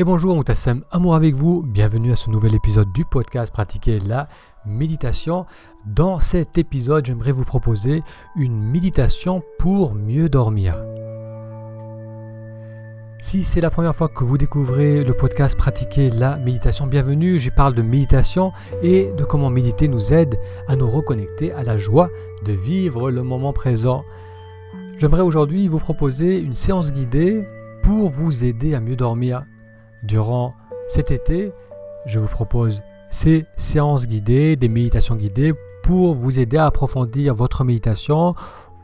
Et bonjour, Moutassem Amour avec vous. Bienvenue à ce nouvel épisode du podcast Pratiquer la méditation. Dans cet épisode, j'aimerais vous proposer une méditation pour mieux dormir. Si c'est la première fois que vous découvrez le podcast Pratiquer la méditation, bienvenue. J'y parle de méditation et de comment méditer nous aide à nous reconnecter à la joie de vivre le moment présent. J'aimerais aujourd'hui vous proposer une séance guidée pour vous aider à mieux dormir. Durant cet été, je vous propose ces séances guidées, des méditations guidées pour vous aider à approfondir votre méditation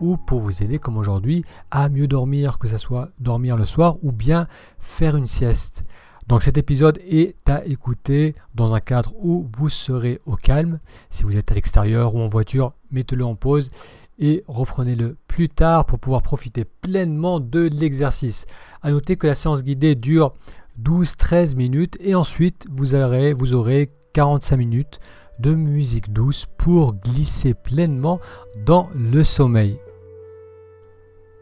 ou pour vous aider comme aujourd'hui à mieux dormir, que ce soit dormir le soir ou bien faire une sieste. Donc cet épisode est à écouter dans un cadre où vous serez au calme. Si vous êtes à l'extérieur ou en voiture, mettez-le en pause et reprenez-le plus tard pour pouvoir profiter pleinement de l'exercice. A noter que la séance guidée dure 12-13 minutes et ensuite vous aurez, vous aurez 45 minutes de musique douce pour glisser pleinement dans le sommeil.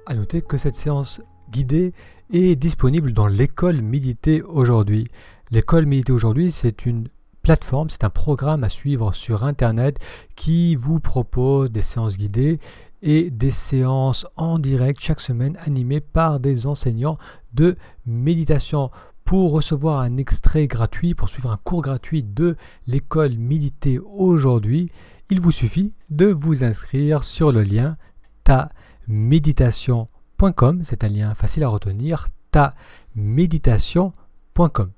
A noter que cette séance guidée est disponible dans l'école Méditer aujourd'hui. L'école Méditer aujourd'hui, c'est une plateforme, c'est un programme à suivre sur Internet qui vous propose des séances guidées et des séances en direct chaque semaine animées par des enseignants de méditation. Pour recevoir un extrait gratuit, pour suivre un cours gratuit de l'école Méditer aujourd'hui, il vous suffit de vous inscrire sur le lien ta-méditation.com. C'est un lien facile à retenir, ta-méditation.com.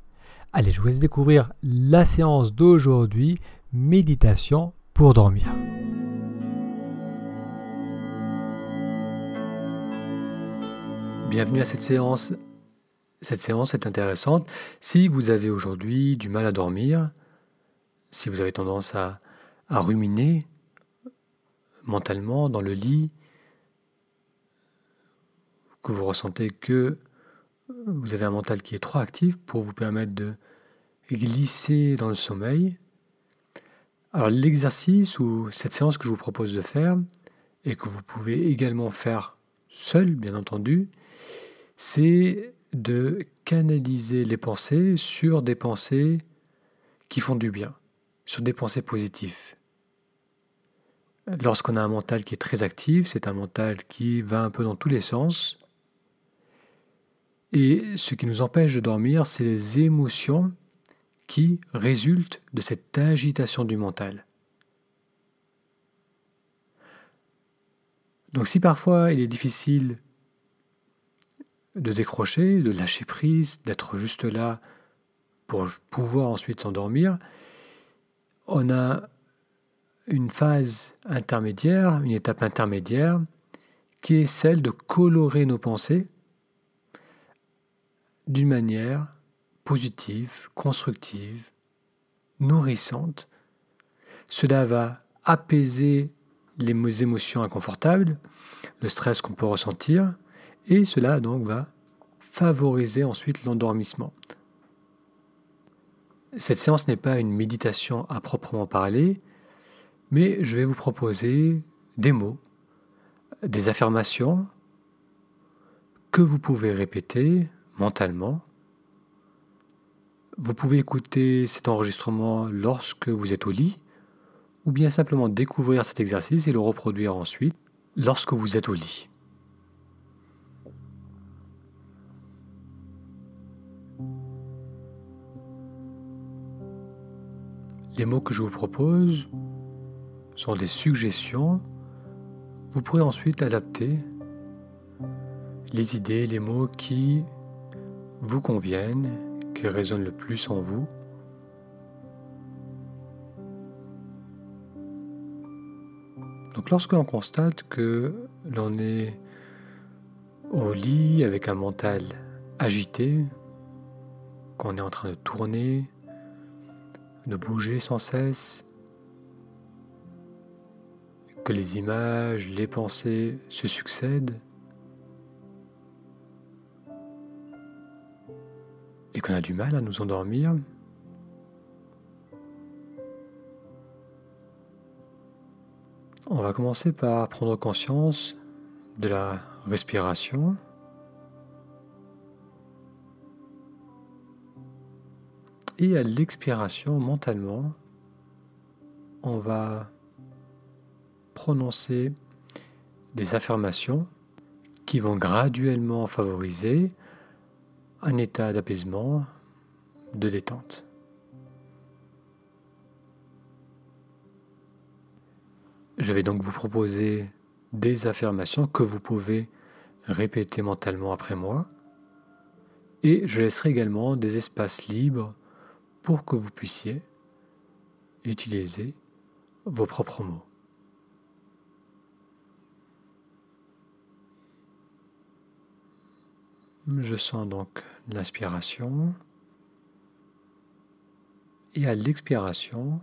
Allez, je vous laisse découvrir la séance d'aujourd'hui, méditation pour dormir. Bienvenue à cette séance cette séance est intéressante si vous avez aujourd'hui du mal à dormir, si vous avez tendance à, ruminer mentalement dans le lit, que vous ressentez que vous avez un mental qui est trop actif pour vous permettre de glisser dans le sommeil. Alors l'exercice ou cette séance que je vous propose de faire et que vous pouvez également faire seul, bien entendu, c'est de canaliser les pensées sur des pensées qui font du bien, sur des pensées positives. Lorsqu'on a un mental qui est très actif, c'est un mental qui va un peu dans tous les sens. Et ce qui nous empêche de dormir, c'est les émotions qui résultent de cette agitation du mental. Donc si parfois il est difficile de décrocher, de lâcher prise, d'être juste là pour pouvoir ensuite s'endormir, on a une phase intermédiaire, une étape intermédiaire, qui est celle de colorer nos pensées d'une manière positive, constructive, nourrissante. Cela va apaiser les émotions inconfortables, le stress qu'on peut ressentir, et cela donc va favoriser ensuite l'endormissement. Cette séance n'est pas une méditation à proprement parler, mais je vais vous proposer des mots, des affirmations que vous pouvez répéter mentalement. Vous pouvez écouter cet enregistrement lorsque vous êtes au lit, ou bien simplement découvrir cet exercice et le reproduire ensuite lorsque vous êtes au lit. Les mots que je vous propose sont des suggestions. Vous pourrez ensuite adapter les idées, les mots qui vous conviennent, qui résonnent le plus en vous. Donc lorsque l'on constate que l'on est au lit avec un mental agité, qu'on est en train de tourner, de bouger sans cesse, que les images, les pensées se succèdent, et qu'on a du mal à nous endormir, on va commencer par prendre conscience de la respiration. Et à l'expiration, mentalement, on va prononcer des affirmations qui vont graduellement favoriser un état d'apaisement, de détente. Je vais donc vous proposer des affirmations que vous pouvez répéter mentalement après moi. Et je laisserai également des espaces libres pour que vous puissiez utiliser vos propres mots. Je sens donc l'inspiration et à l'expiration,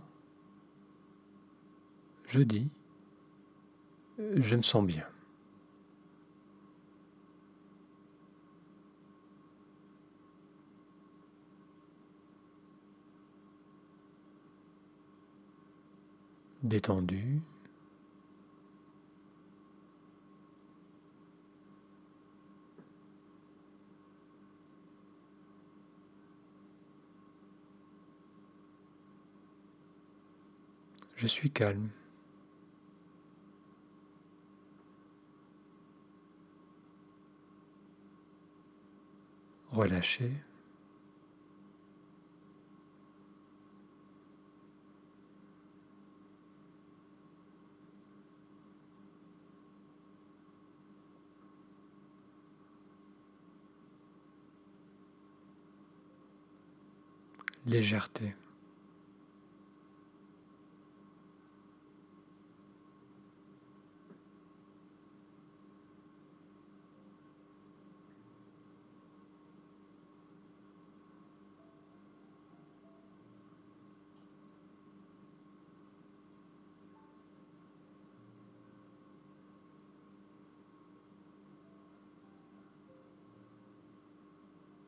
je dis je me sens bien. Détendu. Je suis calme. relâcher. Légèreté.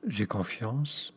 J'ai confiance.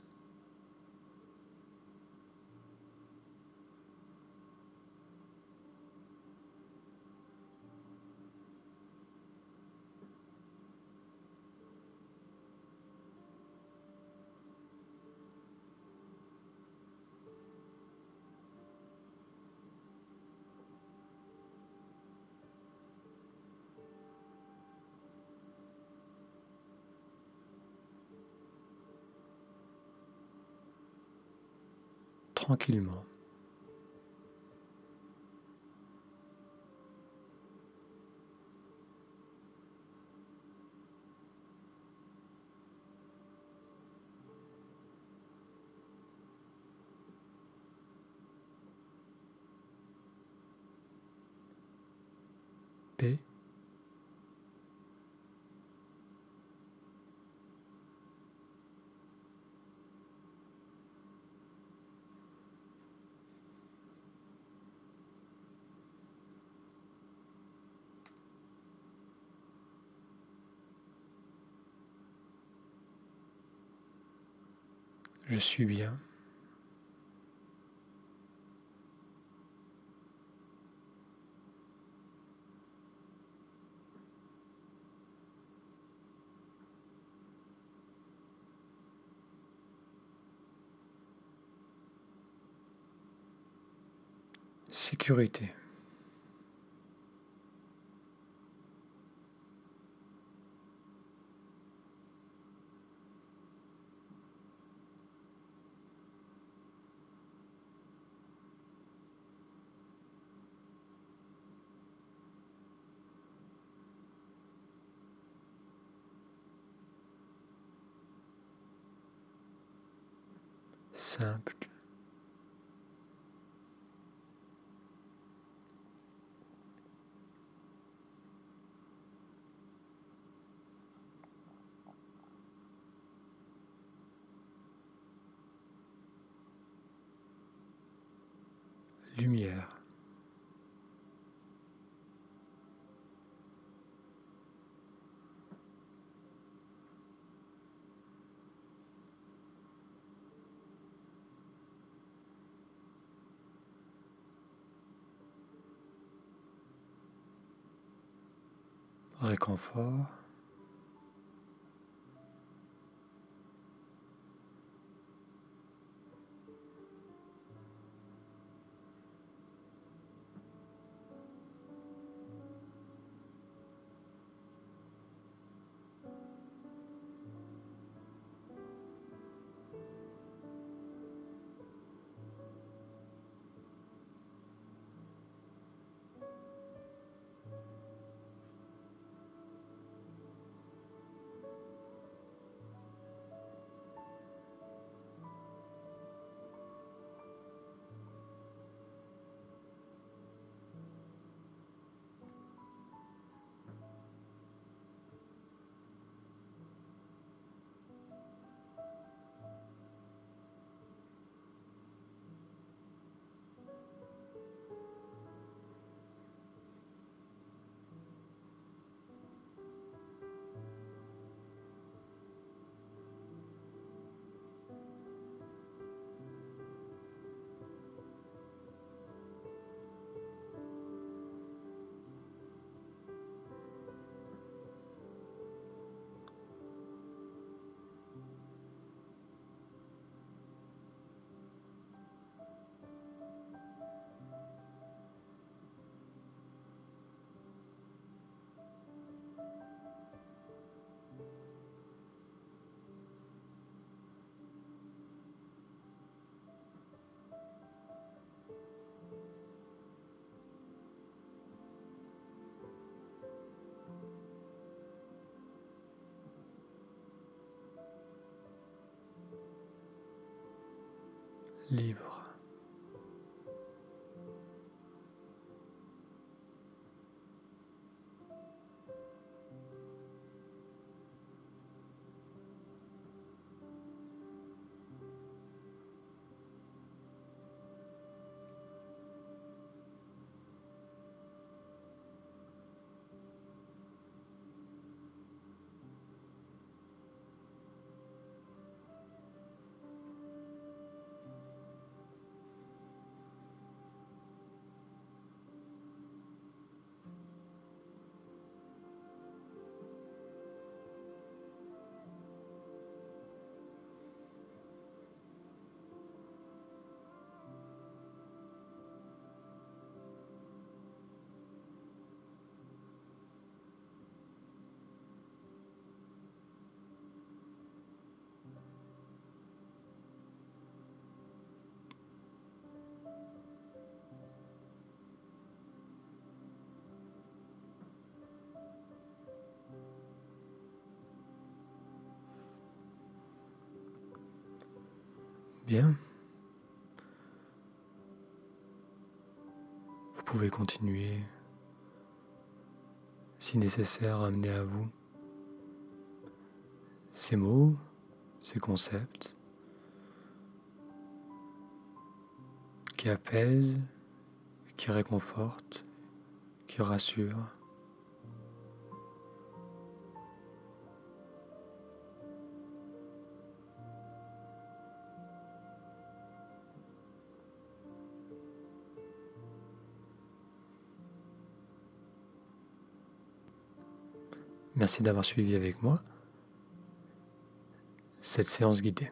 Tranquillement. Je suis bien. Sécurité. Simple. Lumière. Réconfort. Libre. Bien. Vous pouvez continuer, si nécessaire, à amener à vous ces mots, ces concepts qui apaisent, qui réconfortent, qui rassurent. Merci d'avoir suivi avec moi cette séance guidée.